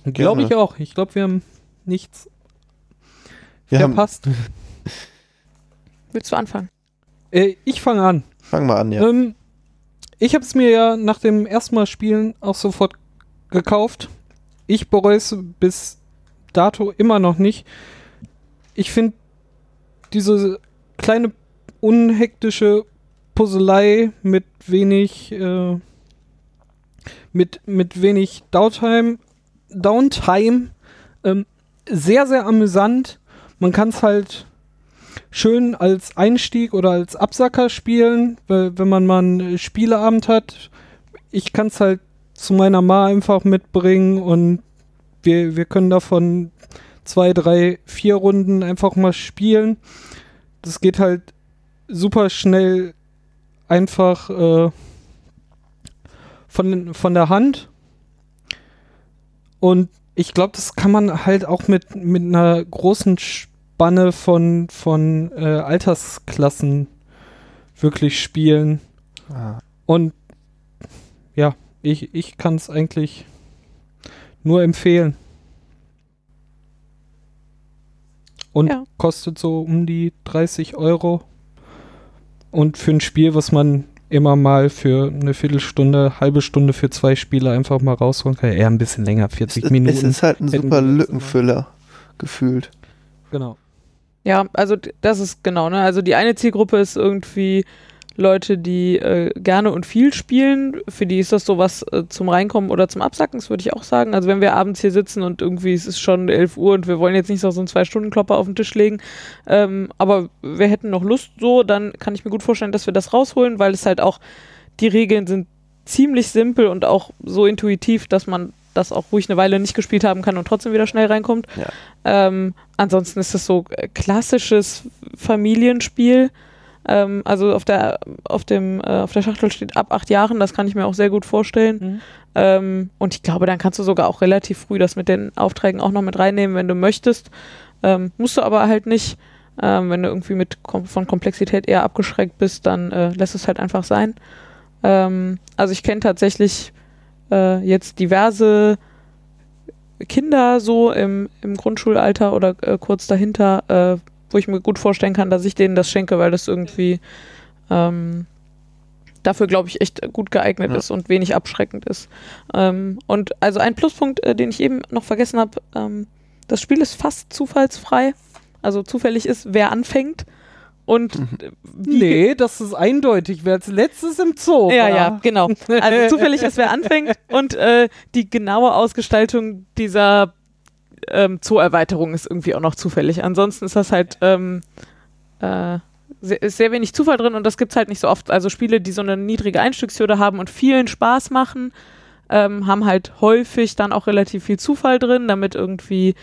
Glaube ich auch. Ich glaube, wir haben nichts Wir haben, verpasst. Willst du anfangen? Äh, ich fange an. fang mal an, ja. Ähm, ich habe es mir ja nach dem ersten Mal spielen auch sofort gekauft. Ich bereue es bis dato immer noch nicht. Ich finde diese kleine unhektische Puzzlei mit wenig äh, mit, mit wenig Downtime, Downtime ähm, sehr, sehr amüsant. Man kann es halt schön als Einstieg oder als Absacker spielen, wenn man mal einen Spieleabend hat. Ich kann es halt zu meiner Ma einfach mitbringen und wir, wir können davon zwei, drei, vier Runden einfach mal spielen. Das geht halt super schnell einfach äh, von, von der Hand. Und ich glaube, das kann man halt auch mit, mit einer großen Spanne von, von äh, Altersklassen wirklich spielen. Ah. Und ja, ich, ich kann es eigentlich nur empfehlen. Und Ja. kostet so um die 30 Euro. Und für ein Spiel, was man immer mal für eine Viertelstunde, halbe Stunde für zwei Spiele einfach mal rausholen kann. Eher ein bisschen länger, 40 es, Minuten. es ist halt ein super Lückenfüller gefühlt. Genau. Ja, also d- das ist genau, ne? Also die eine Zielgruppe ist irgendwie Leute, die äh, gerne und viel spielen. Für die ist das sowas äh, zum Reinkommen oder zum Absacken, das würde ich auch sagen. Also wenn wir abends hier sitzen und irgendwie es ist schon 11 Uhr und wir wollen jetzt nicht noch so einen Zwei-Stunden-Klopper auf den Tisch legen, ähm, aber wir hätten noch Lust so, dann kann ich mir gut vorstellen, dass wir das rausholen, weil es halt auch, die Regeln sind ziemlich simpel und auch so intuitiv, dass man das auch ruhig eine Weile nicht gespielt haben kann und trotzdem wieder schnell reinkommt. Ja. Ähm, ansonsten ist es so äh, klassisches Familienspiel. Ähm, also auf der auf dem äh, auf der Schachtel steht ab acht Jahren. Das kann ich mir auch sehr gut vorstellen. Mhm. Ähm, und ich glaube, dann kannst du sogar auch relativ früh das mit den Aufträgen auch noch mit reinnehmen, wenn du möchtest. Ähm, musst du aber halt nicht. Ähm, wenn du irgendwie mit kom von Komplexität eher abgeschreckt bist, dann äh, lässt es halt einfach sein. Ähm, also ich kenne tatsächlich äh, jetzt diverse Kinder so im, im Grundschulalter oder äh, kurz dahinter, äh, wo ich mir gut vorstellen kann, dass ich denen das schenke, weil das irgendwie ähm, dafür, glaube ich, echt gut geeignet Ja. ist und wenig abschreckend ist. Ähm, und also ein Pluspunkt, äh, den ich eben noch vergessen habe, ähm, das Spiel ist fast zufallsfrei. Also zufällig ist, wer anfängt. Und äh, Nee, das ist eindeutig. Wer als letztes im Zoo ja, war. ja, genau. Also zufällig ist, wer anfängt und äh, die genaue Ausgestaltung dieser ähm, Zoo-Erweiterung ist irgendwie auch noch zufällig. Ansonsten ist das halt ähm, äh, sehr, ist sehr wenig Zufall drin und das gibt's halt nicht so oft. Also Spiele, die so eine niedrige Einstiegshürde haben und vielen Spaß machen, ähm, haben halt häufig dann auch relativ viel Zufall drin, damit irgendwie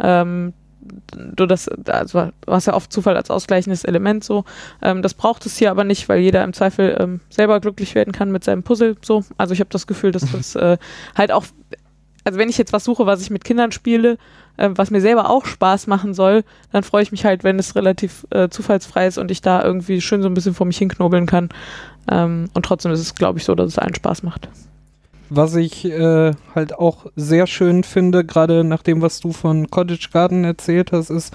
ähm, du das, also du hast ja oft Zufall als ausgleichendes Element so. Ähm, das braucht es hier aber nicht, weil jeder im Zweifel ähm, selber glücklich werden kann mit seinem Puzzle. So, also ich habe das Gefühl, dass das äh, halt auch, also wenn ich jetzt was suche, was ich mit Kindern spiele, äh, was mir selber auch Spaß machen soll, dann freue ich mich halt, wenn es relativ äh, zufallsfrei ist und ich da irgendwie schön so ein bisschen vor mich hinknobeln kann. Ähm, und trotzdem ist es, glaube ich, so, dass es allen Spaß macht. Was ich äh, halt auch sehr schön finde, gerade nach dem, was du von Cottage Garden erzählt hast, ist,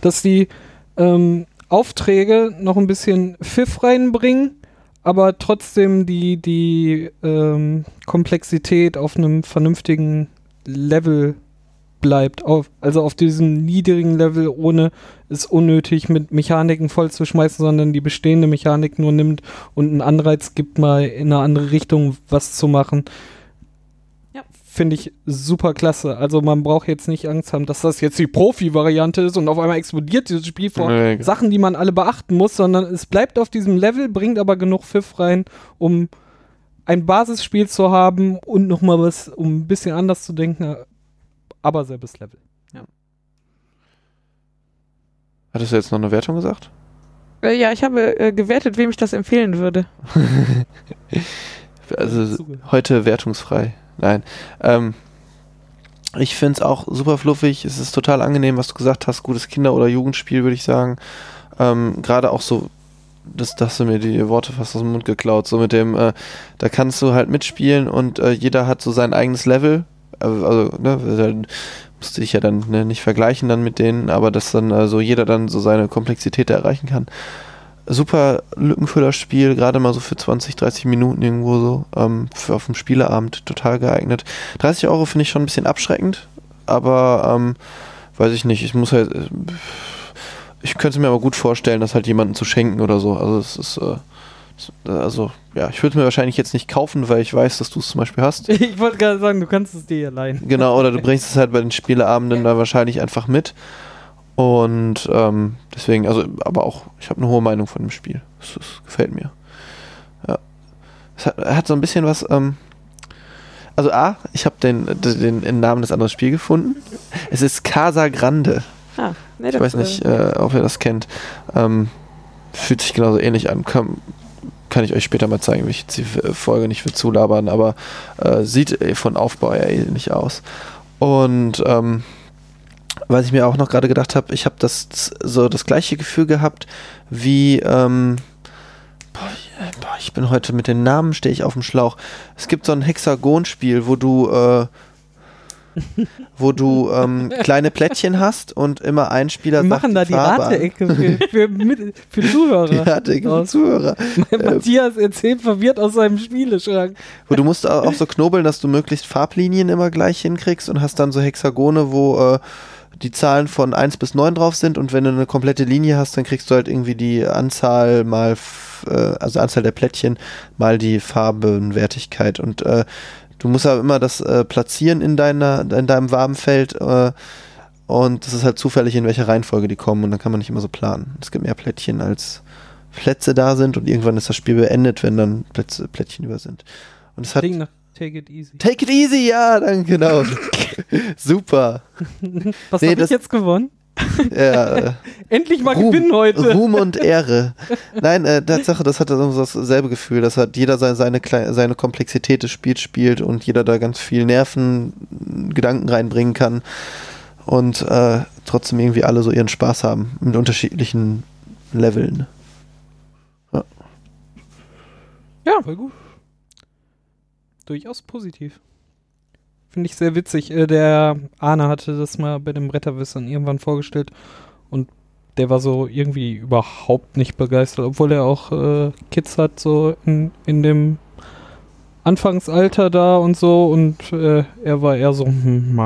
dass die ähm, Aufträge noch ein bisschen Pfiff reinbringen, aber trotzdem die, die ähm, Komplexität auf einem vernünftigen Level bleibt. Auf, also auf diesem niedrigen Level, ohne es unnötig mit Mechaniken vollzuschmeißen, sondern die bestehende Mechanik nur nimmt und einen Anreiz gibt, mal in eine andere Richtung was zu machen. Ja. Finde ich super klasse. Also man braucht jetzt nicht Angst haben, dass das jetzt die Profi-Variante ist und auf einmal explodiert dieses Spiel vor Nee, genau. Sachen, die man alle beachten muss, sondern es bleibt auf diesem Level, bringt aber genug Pfiff rein, um ein Basisspiel zu haben und nochmal was, um ein bisschen anders zu denken, aber selbes Level. Hattest du jetzt noch eine Wertung gesagt? Äh, ja, ich habe äh, gewertet, wem ich das empfehlen würde. Also heute wertungsfrei. Nein. Ähm, ich finde es auch super fluffig. Es ist total angenehm, was du gesagt hast. Gutes Kinder- oder Jugendspiel, würde ich sagen. Ähm, Gerade auch so, das, das sind mir die Worte fast aus dem Mund geklaut. So mit dem, äh, da kannst du halt mitspielen und äh, jeder hat so sein eigenes Level. Also, also ne, musste ich ja dann ne, nicht vergleichen dann mit denen, aber dass dann äh, so jeder dann so seine Komplexität erreichen kann. Super Lückenfüllerspiel, gerade mal so für 20, 30 Minuten irgendwo so, ähm, für auf dem Spieleabend total geeignet. 30 Euro finde ich schon ein bisschen abschreckend, aber ähm, weiß ich nicht, ich muss halt, äh, ich könnte mir aber gut vorstellen, das halt jemandem zu schenken oder so. Also es ist, äh, es- also ja, ich würde mir wahrscheinlich jetzt nicht kaufen, weil ich weiß, dass du es zum Beispiel hast. Ich wollte gerade sagen, du kannst es dir allein. Genau, oder du bringst es halt bei den Spieleabenden da wahrscheinlich einfach mit. Und ähm, deswegen, also, aber auch, ich habe eine hohe Meinung von dem Spiel. Es, es gefällt mir. Ja. Es hat, hat so ein bisschen was, ähm, also A, ich habe den, den, den Namen des anderen Spiels gefunden. Es ist Casa Grande. Ah, nee, Ich weiß nicht, äh, ob ihr das kennt. Ähm, fühlt sich genauso ähnlich an. Kann, kann ich euch später mal zeigen, will ich jetzt die Folge nicht für zulabern, aber äh, sieht äh, von Aufbau ja ähnlich aus. Und ähm, was ich mir auch noch gerade gedacht habe, ich habe das so das gleiche Gefühl gehabt wie ähm, boah, ich- ich bin heute mit den Namen stehe ich auf dem Schlauch. Es gibt so ein Hexagonspiel, wo du äh, wo du ähm, kleine Plättchen hast und immer ein Spieler Wir machen da die. Rate-Ecke für, für, für Zuhörer. Die Rate für. Zuhörer. Matthias erzählt verwirrt aus seinem Spieleschrank. Wo du musst auch so knobeln, dass du möglichst Farblinien immer gleich hinkriegst und hast dann so Hexagone, wo äh, die Zahlen von 1 bis 9 drauf sind und wenn du eine komplette Linie hast, dann kriegst du halt irgendwie die Anzahl mal, äh, also Anzahl der Plättchen mal die Farbenwertigkeit und äh, du musst aber immer das äh, platzieren in deiner, in deinem Wabenfeld äh, und das ist halt zufällig, in welcher Reihenfolge die kommen und dann kann man nicht immer so planen. Es gibt mehr Plättchen als Plätze da sind und irgendwann ist das Spiel beendet, wenn dann Plätze, Plättchen über sind. Und es hat Ding nach Take It Easy. Take it easy, ja, dann genau. Super. Was Nee, hab ich das- jetzt gewonnen? Ja, äh, Endlich mal Ruhm, gewinnen heute. Ruhm und Ehre. Nein, äh, Tatsache, das hat so dasselbe Gefühl. Das hat jeder seine, seine, seine Komplexität des Spiels spielt und jeder da ganz viel Nerven, Gedanken reinbringen kann und äh, trotzdem irgendwie alle so ihren Spaß haben mit unterschiedlichen Leveln. Ja, voll gut. Durchaus positiv. Finde ich sehr witzig. Äh, Der Arne hatte das mal bei dem Retterwissern irgendwann vorgestellt und der war so irgendwie überhaupt nicht begeistert, obwohl er auch äh, Kids hat, so in, in dem Anfangsalter da und so und äh, er war eher so, hm,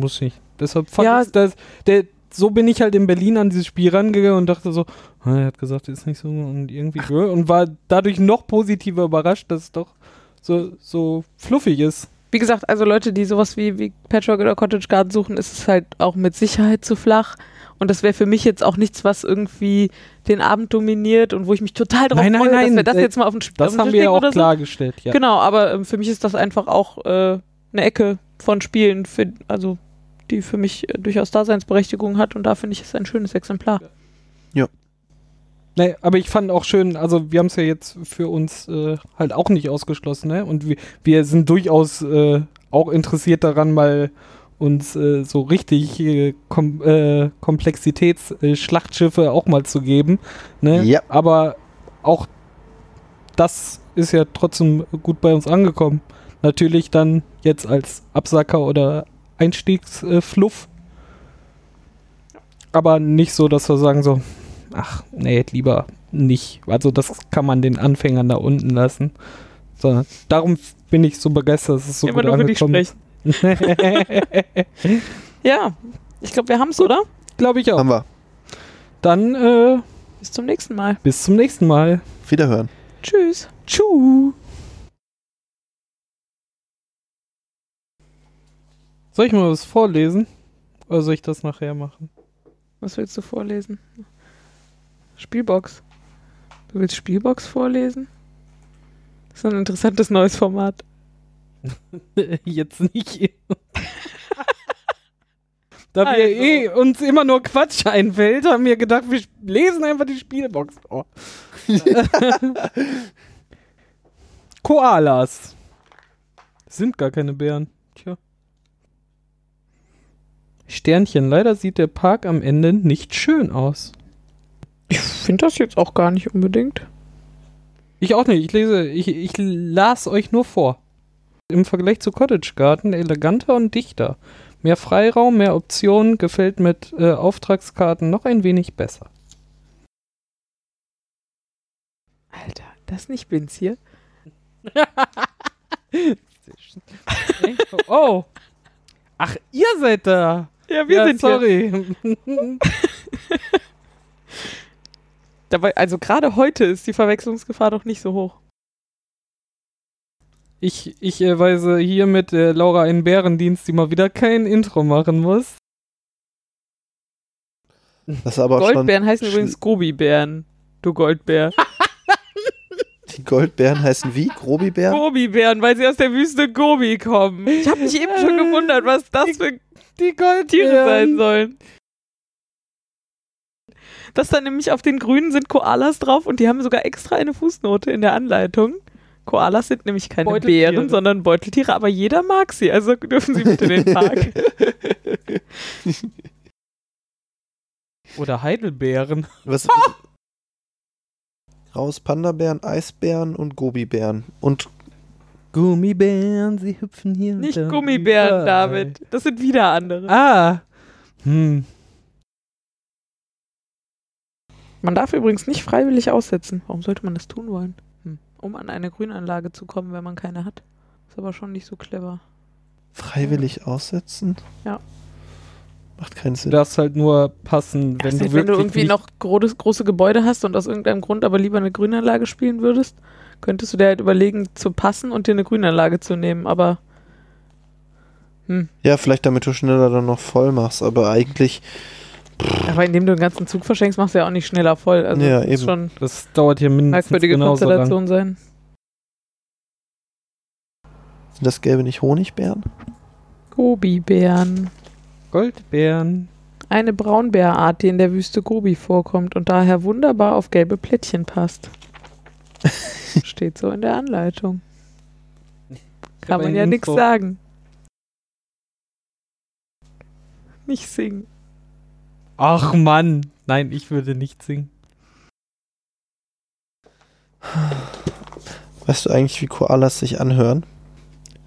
muss ich. Deshalb fand Ja. ich das, der, so bin ich halt in Berlin an dieses Spiel rangegangen und dachte so, er hat gesagt, ist nicht so und irgendwie äh, und war dadurch noch positiver überrascht, dass es doch so, so fluffig ist. Wie gesagt, also Leute, die sowas wie, wie Patchwork oder Cottage Garden suchen, ist es halt auch mit Sicherheit zu flach. Und das wäre für mich jetzt auch nichts, was irgendwie den Abend dominiert und wo ich mich total drauf Nein, nein, freue, dass nein, wir das äh, jetzt mal auf den Sp- auf Das den haben wir ja auch so. klargestellt, ja. Genau, aber ähm, für mich ist das einfach auch äh, eine Ecke von Spielen, für, also die für mich äh, durchaus Daseinsberechtigung hat und da finde ich es ein schönes Exemplar. Nee, aber ich fand auch schön, also wir haben es ja jetzt für uns äh, halt auch nicht ausgeschlossen, ne? Und wir, wir sind durchaus äh, auch interessiert daran, mal uns äh, so richtig äh, Kom äh, Komplexitätsschlachtschiffe auch mal zu geben. Ne? Ja. Aber auch das ist ja trotzdem gut bei uns angekommen. Natürlich dann jetzt als Absacker oder Einstiegsfluff. Aber nicht so, dass wir sagen so, ach nee, lieber nicht. Also das kann man den Anfängern da unten lassen. Sondern darum bin ich so begeistert, dass es so Immer gut angekommen sprechen. Ja, ich glaube, wir haben es, oder? Glaube ich auch. Haben wir. Dann äh, Bis zum nächsten Mal. bis zum nächsten Mal. Wiederhören. Tschüss. Tschu. Soll ich mal was vorlesen? Oder soll ich das nachher machen? Was willst du vorlesen? Spielbox. Du willst Spielbox vorlesen? Das ist ein interessantes neues Format. Jetzt nicht. da wir Also. eh uns immer nur Quatsch einfällt, haben wir gedacht, wir lesen einfach die Spielbox vor. Koalas. Sind gar keine Bären. Tja. Sternchen, leider sieht der Park am Ende nicht schön aus. Ich finde das jetzt auch gar nicht unbedingt. Ich auch nicht. Ich lese, ich, ich las euch nur vor. Im Vergleich zu Cottage Garden eleganter und dichter. Mehr Freiraum, mehr Optionen, gefällt mit äh, Auftragskarten noch ein wenig besser. Alter, das nicht Binz hier. oh. Ach, ihr seid da. Ja, wir ja, sind hier. sorry. Dabei, also gerade heute ist die Verwechslungsgefahr doch nicht so hoch. Ich, ich äh, weise hier mit äh, Laura einen Bärendienst, die mal wieder kein Intro machen muss. Das aber. Goldbären heißen übrigens Gobi-Bären. Du Goldbär. Die Goldbären heißen wie? Grobibären? Gobi-Bären, weil sie aus der Wüste Gobi kommen. Ich habe mich eben schon gewundert, was das für Die Goldtiere Tiere sein sollen. Das dann nämlich auf den Grünen sind Koalas drauf und die haben sogar extra eine Fußnote in der Anleitung. Koalas sind nämlich keine. Bären, sondern Beuteltiere, aber jeder mag sie, also dürfen sie bitte in den Park. Oder Heidelbeeren. Was? Raus Panda-Bären, Eisbären und Gobibären. Und Gummibären, sie hüpfen hier. Nicht da Gummibären. David. Das sind wieder andere. Ah. Hm. Man darf übrigens nicht freiwillig aussetzen. Warum sollte man das tun wollen? Hm. Um an eine Grünanlage zu kommen, wenn man keine hat. Ist aber schon nicht so clever. freiwillig aussetzen? Macht keinen Du Sinn. darfst halt nur passen, wenn Wenn, du wenn wirklich du irgendwie noch große, große Gebäude hast und aus irgendeinem Grund aber lieber eine Grünanlage spielen würdest, könntest du dir halt überlegen, zu passen und dir eine Grünanlage zu nehmen. Aber Ja, vielleicht damit du schneller dann noch voll machst, aber eigentlich, Aber indem du den ganzen Zug verschenkst, machst du ja auch nicht schneller voll. Also Ja, das muss eben. schon Das dauert hier mindestens merkwürdige genauso lang. Konstellation sein. sind das gelbe nicht Honigbeeren? Gobi-Bären. Goldbeeren. Eine Braunbärart, die in der Wüste Gobi vorkommt und daher wunderbar auf gelbe Plättchen passt. Steht so in der Anleitung. Kann man ja nichts sagen. Nicht singen. Ach Mann. Nein, ich würde nicht singen. Weißt du eigentlich, wie Koalas sich anhören?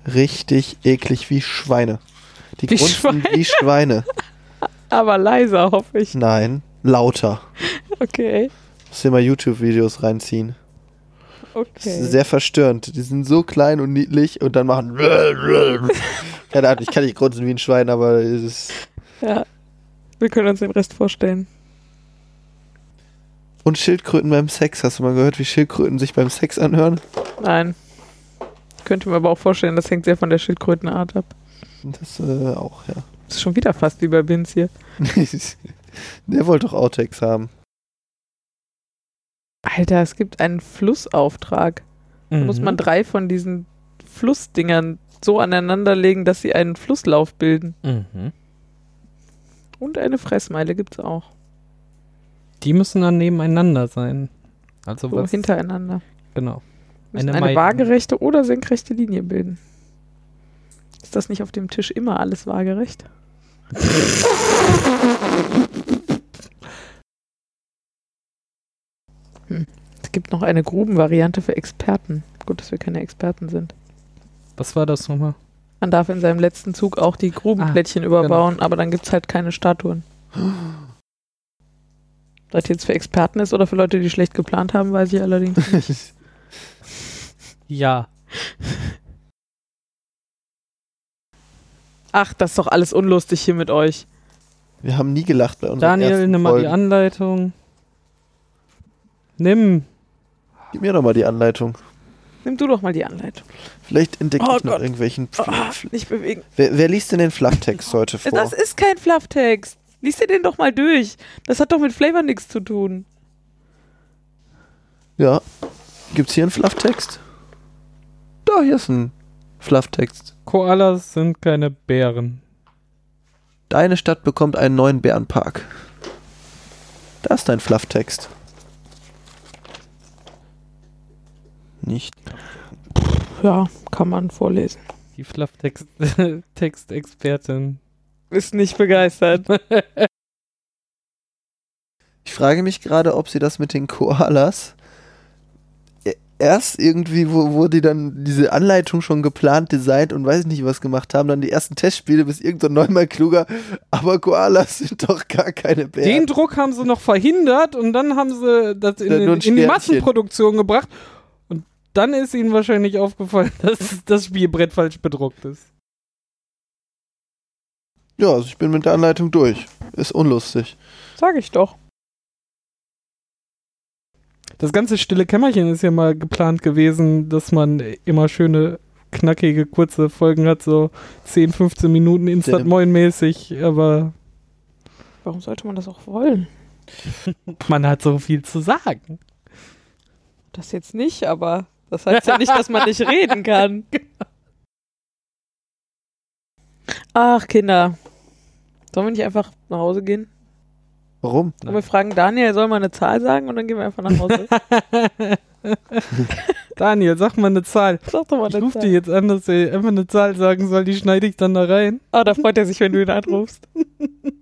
Richtig eklig wie Schweine. Die Wie grunzen Schweine? wie Schweine. Aber leiser, hoffe ich. Nein, lauter. Okay. Muss dir mal YouTube-Videos reinziehen. Das Okay. ist sehr verstörend. Die sind so klein und niedlich und dann machen. Keine Ahnung, ich kann nicht grunzen wie ein Schwein, aber es ist. Ja. Wir können uns den Rest vorstellen. Und Schildkröten beim Sex. Hast du mal gehört, wie Schildkröten sich beim Sex anhören? Nein. Könnte mir aber auch vorstellen, das hängt sehr von der Schildkrötenart ab. Das äh, auch, ja. Das ist schon wieder fast wie bei Binz hier. Der wollte doch Outtakes haben. Alter, es gibt einen Flussauftrag. Da muss Mhm. man drei von diesen Flussdingern so aneinanderlegen, dass sie einen Flusslauf bilden. Mhm. Und eine Fressmeile gibt's auch. Die müssen dann nebeneinander sein. Also So was? hintereinander. Genau. Müssen Eine eine, waagerechte oder senkrechte Linie bilden. Ist das nicht auf dem Tisch immer alles waagerecht? Hm. Es gibt noch eine Grubenvariante für Experten. Gut, dass wir keine Experten sind. Was war das nochmal? Man darf in seinem letzten Zug auch die Grubenplättchen überbauen, aber dann gibt es halt keine Statuen. Was jetzt für Experten ist oder für Leute, die schlecht geplant haben, weiß ich allerdings nicht. Ja. Ach, das ist doch alles unlustig hier mit euch. Wir haben nie gelacht bei unseren Daniel, ersten nimm mal die Folgen. Anleitung. Nimm. Gib mir doch mal die Anleitung. Nimm du doch mal die Anleitung. Vielleicht entdecke Oh ich noch Gott. irgendwelchen. Oh, Fl Fl nicht bewegen. wer, wer liest denn den Flufftext heute vor? Das ist kein Flufftext. Lies dir den doch mal durch. Das hat doch mit Flavor nichts zu tun. ja. Gibt's hier einen Flufftext? Da, hier ist ein Flufftext. Koalas sind keine Bären. Deine Stadt bekommt einen neuen Bärenpark. Da ist dein Flufftext. Nicht. Ja, kann man vorlesen. Die Fluff-Text-Expertin. Ist nicht begeistert. Ich frage mich gerade, ob sie das mit den Koalas e- erst irgendwie, wo, wo die dann diese Anleitung schon geplant, designt und weiß nicht was gemacht haben, dann die ersten Testspiele, bis irgendein so neunmal kluger, aber Koalas sind doch gar keine Bären. Den Druck haben sie noch verhindert und dann haben sie das in, ein in die. Massenproduktion gebracht. Dann ist ihnen wahrscheinlich aufgefallen, dass das Spielbrett falsch bedruckt ist. ja, also ich bin mit der Anleitung durch. Ist unlustig. Sag ich doch. Das ganze stille Kämmerchen ist ja mal geplant gewesen, dass man immer schöne, knackige, kurze Folgen hat, so 10, 15 Minuten Instant Dem- Moin mäßig, aber Warum sollte man das auch wollen? man hat so viel zu sagen. Das jetzt nicht, aber das heißt ja nicht, dass man nicht reden kann. Ach, Kinder. Sollen wir nicht einfach nach Hause gehen? Warum? Und wir fragen Daniel, soll mal eine Zahl sagen und dann gehen wir einfach nach Hause. Daniel, sag mal eine Zahl. Sag doch mal Ich eine rufe Zahl. dir jetzt an, dass er einfach eine Zahl sagen soll, die schneide ich dann da rein. Ah, da freut er sich, wenn du ihn anrufst.